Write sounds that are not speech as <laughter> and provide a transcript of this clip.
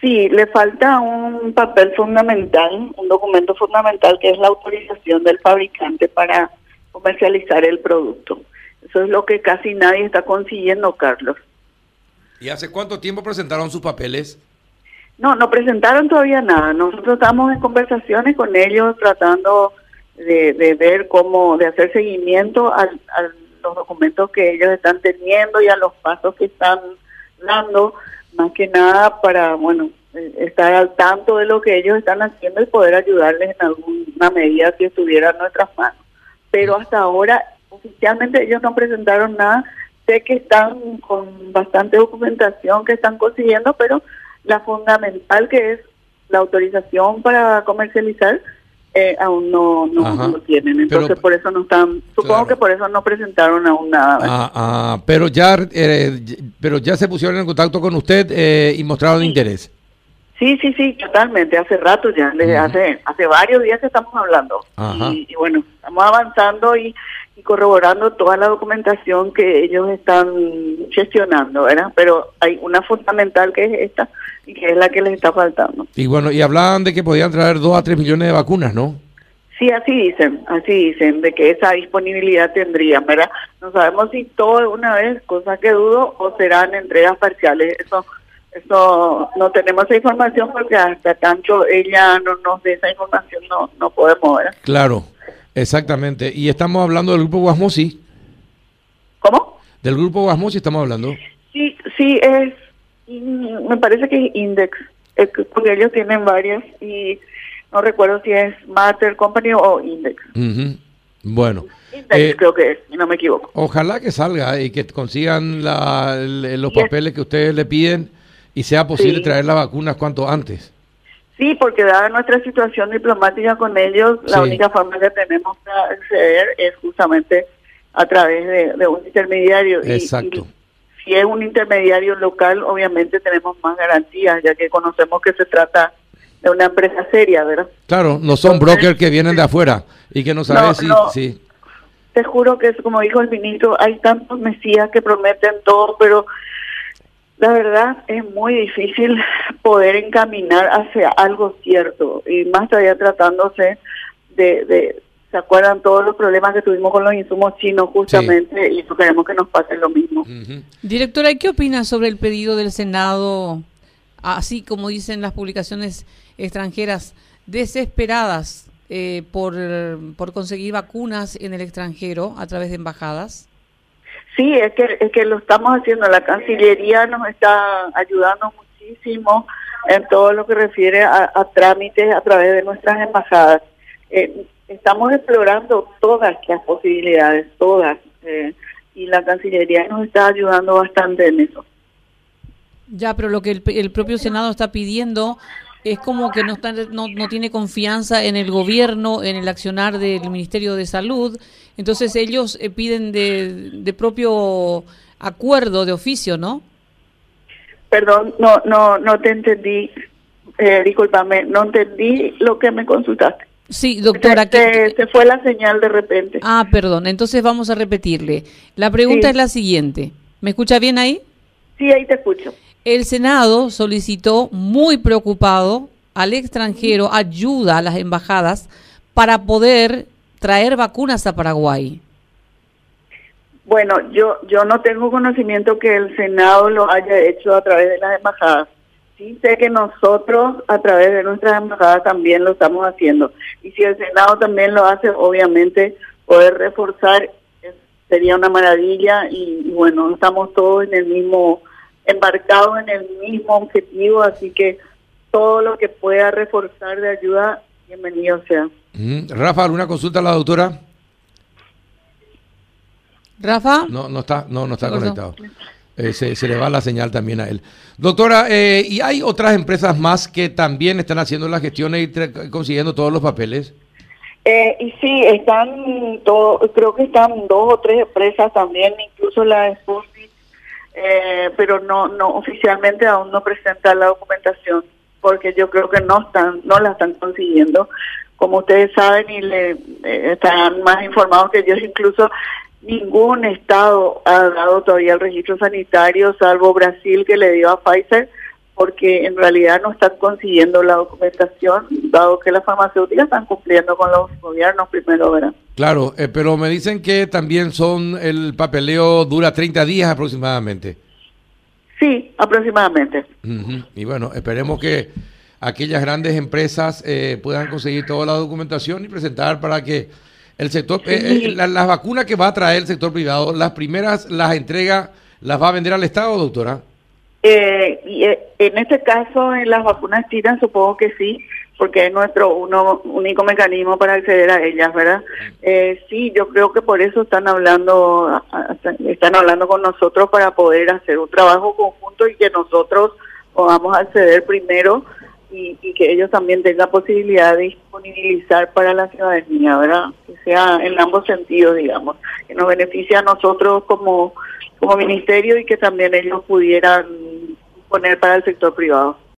Sí, le falta un papel fundamental, un documento fundamental que es la autorización del fabricante para comercializar el producto. Eso es lo que casi nadie está consiguiendo, Carlos. ¿Y hace cuánto tiempo presentaron sus papeles? No, no presentaron todavía nada. Nosotros estamos en conversaciones con ellos tratando de, ver cómo, de hacer seguimiento a, los documentos que ellos están teniendo y a los pasos que están dando, más que nada para, bueno, eh, estar al tanto de lo que ellos están haciendo y poder ayudarles en alguna medida si estuviera en nuestras manos. Pero hasta ahora, oficialmente ellos no presentaron nada. Sé que están con bastante documentación que están consiguiendo, pero la fundamental que es la autorización para comercializar, eh, aún no, no, lo tienen. Entonces, por eso no están. Supongo que por eso no presentaron aún nada. Ah, ah, pero ya eh, pero ya se pusieron en contacto con usted eh, y mostraron interés. Sí, sí, sí, totalmente. Hace rato ya, desde hace hace varios días que estamos hablando. Y, y, bueno, estamos avanzando y, y, corroborando toda la documentación que ellos están gestionando, ¿verdad? Pero hay una fundamental que es esta, que es la que les está faltando. Y bueno, y hablaban de que podían traer 2 a 3 millones de vacunas, ¿no? Sí, así dicen, así dicen, de que esa disponibilidad tendrían, ¿verdad? No sabemos si todo una vez, cosa que dudo, o serán entregas parciales. Eso eso no tenemos esa información porque hasta tanto ella no nos dé esa información no, no podemos, ¿verdad? Claro, exactamente. Y estamos hablando del grupo Guasmosi. ¿Cómo? Del grupo Guasmosi estamos hablando. Sí, sí, es me parece que es Index, porque ellos tienen varias y no recuerdo si es Matter Company o Index. Bueno. Index eh, creo que es, si no me equivoco. Ojalá que salga y que consigan la, los papeles que ustedes le piden y sea posible traer las vacunas cuanto antes. Sí, porque dada nuestra situación diplomática con ellos, la única forma que tenemos de acceder es justamente a través de, un intermediario. Exacto si es un intermediario local, obviamente tenemos más garantías, ya que conocemos que se trata de una empresa seria, ¿verdad? Claro, no son brokers que vienen de afuera y que no saben si, Te juro que, como dijo el ministro, hay tantos mesías que prometen todo, pero la verdad es muy difícil poder encaminar hacia algo cierto, y más todavía tratándose de ¿Se acuerdan todos los problemas que tuvimos con los insumos chinos justamente? Y eso queremos que nos pase lo mismo. Directora, ¿qué opina sobre el pedido del Senado, así como dicen las publicaciones extranjeras, desesperadas eh, por, por conseguir vacunas en el extranjero a través de embajadas? Sí, es que, es que lo estamos haciendo. La Cancillería nos está ayudando muchísimo en todo lo que refiere a, trámites a través de nuestras embajadas. Eh, estamos explorando todas las posibilidades, todas, eh, y la Cancillería nos está ayudando bastante en eso. Ya, pero lo que el, propio Senado está pidiendo es como que no, está, no, tiene confianza en el gobierno, en el accionar del Ministerio de Salud, entonces ellos eh, piden de, propio acuerdo de oficio, ¿no? Perdón, no, no, no te entendí, eh, discúlpame, no entendí lo que me consultaste. Sí, doctora. Se, fue la señal de repente. Ah, perdón. Entonces vamos a repetirle. La pregunta es la siguiente. ¿Me escucha bien ahí? Sí, ahí te escucho. El Senado solicitó, muy preocupado, al extranjero ayuda a las embajadas para poder traer vacunas a Paraguay. Bueno, yo yo no tengo conocimiento que el Senado lo haya hecho a través de las embajadas sí sé que nosotros a través de nuestras embajadas también lo estamos haciendo. Y si el Senado también lo hace, obviamente poder reforzar sería una maravilla y, bueno, estamos todos en el mismo, embarcados en el mismo objetivo, así que todo lo que pueda reforzar de ayuda, bienvenido sea. Rafa, ¿alguna consulta a la doctora? Rafa. No, no está, no, no está conectado. Eh, se, le va la señal también a él. Doctora, eh, ¿y hay otras empresas más que también están haciendo las gestiones y consiguiendo todos los papeles? Eh, y sí, están, todo, creo que están dos o tres empresas también, incluso la Sputnik, pero no, no oficialmente aún no presentan la documentación, porque yo creo que no están, no la están consiguiendo. Como ustedes saben y le están más informados que yo, <laughs> incluso Ningún estado ha dado todavía el registro sanitario, salvo Brasil que le dio a Pfizer porque en realidad no están consiguiendo la documentación, dado que las farmacéuticas están cumpliendo con los gobiernos primero, ¿verdad? Claro, eh, pero me dicen que también son, el papeleo dura 30 días aproximadamente. Sí, aproximadamente. Y bueno, esperemos que aquellas grandes empresas eh, puedan conseguir toda la documentación y presentar para que el sector, eh, las vacunas que va a traer el sector privado, las primeras las entrega, las va a vender al Estado, doctora. Eh, y, eh, en este caso, en las vacunas tiran, supongo que sí, porque es nuestro uno, único mecanismo para acceder a ellas, ¿verdad? Eh, sí, yo creo que por eso están hablando, están hablando con nosotros para poder hacer un trabajo conjunto y que nosotros podamos acceder primero y, y que ellos también tengan posibilidad de disponibilizar para la ciudadanía, ¿verdad? Que sea en ambos sentidos, digamos, que nos beneficie a nosotros como como ministerio y que también ellos pudieran poner para el sector privado.